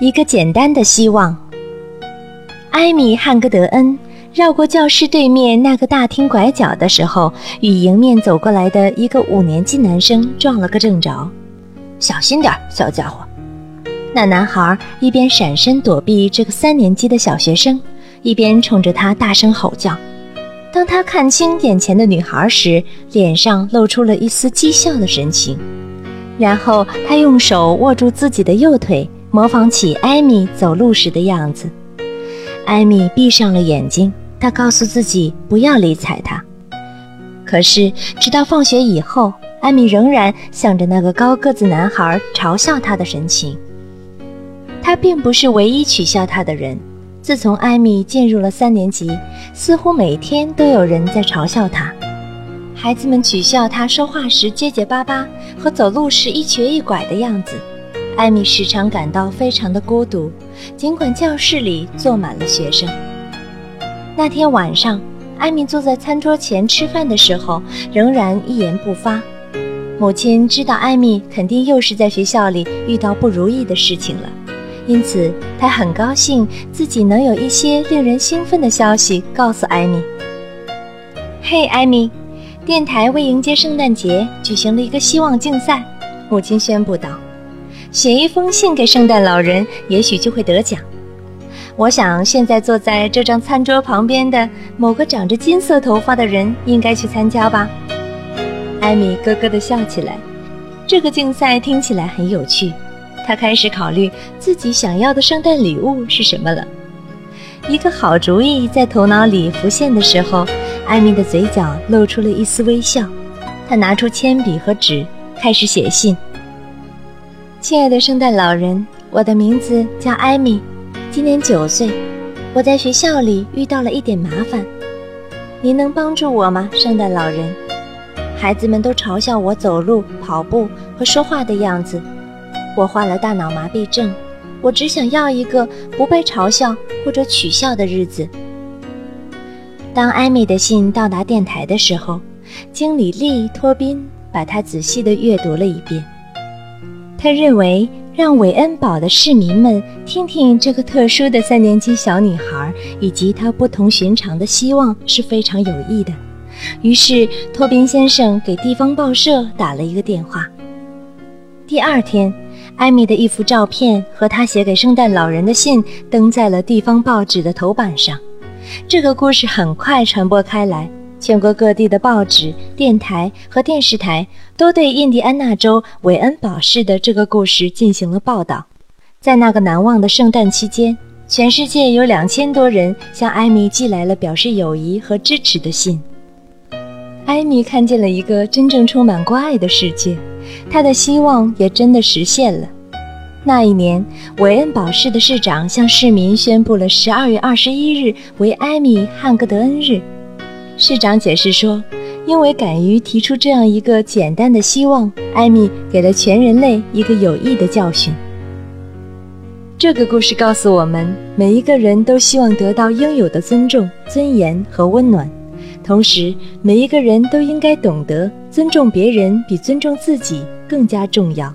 一个简单的希望。艾米·汉格德恩绕过教室对面那个大厅拐角的时候，与迎面走过来的一个五年级男生撞了个正着。小心点，小家伙！那男孩一边闪身躲避这个三年级的小学生，一边冲着他大声吼叫。当他看清眼前的女孩时，脸上露出了一丝讥笑的神情。然后他用手握住自己的右腿，模仿起艾米走路时的样子。艾米闭上了眼睛，她告诉自己不要理睬他。可是，直到放学以后，艾米仍然向着那个高个子男孩嘲笑他的神情。他并不是唯一取笑他的人。自从艾米进入了三年级，似乎每天都有人在嘲笑他。孩子们取笑他说话时结结巴巴和走路时一瘸一拐的样子，艾米时常感到非常的孤独，尽管教室里坐满了学生。那天晚上，艾米坐在餐桌前吃饭的时候，仍然一言不发。母亲知道艾米肯定又是在学校里遇到不如意的事情了，因此她很高兴自己能有一些令人兴奋的消息告诉艾米。嘿，艾米。电台为迎接圣诞节举行了一个希望竞赛，母亲宣布道：“写一封信给圣诞老人，也许就会得奖。我想现在坐在这张餐桌旁边的某个长着金色头发的人应该去参加吧。”艾米咯咯地笑起来，这个竞赛听起来很有趣。她开始考虑自己想要的圣诞礼物是什么了。一个好主意在头脑里浮现的时候。艾米的嘴角露出了一丝微笑，她拿出铅笔和纸，开始写信。亲爱的圣诞老人，我的名字叫艾米，今年九岁。我在学校里遇到了一点麻烦，您能帮助我吗，圣诞老人？孩子们都嘲笑我走路、跑步和说话的样子，我患了大脑麻痹症。我只想要一个不被嘲笑或者取笑的日子。当艾米的信到达电台的时候，经理利托宾把它仔细地阅读了一遍。他认为让韦恩堡的市民们听听这个特殊的三年级小女孩以及她不同寻常的希望是非常有益的。于是，托宾先生给地方报社打了一个电话。第二天，艾米的一幅照片和她写给圣诞老人的信登在了地方报纸的头版上。这个故事很快传播开来，全国各地的报纸、电台和电视台都对印第安纳州韦恩堡市的这个故事进行了报道。在那个难忘的圣诞期间，全世界有两千多人向艾米寄来了表示友谊和支持的信。艾米看见了一个真正充满关爱的世界，她的希望也真的实现了。那一年，韦恩堡市的市长向市民宣布了十二月二十一日为艾米·汉格德恩日。市长解释说，因为敢于提出这样一个简单的希望，艾米给了全人类一个有益的教训。这个故事告诉我们，每一个人都希望得到应有的尊重、尊严和温暖，同时，每一个人都应该懂得尊重别人比尊重自己更加重要。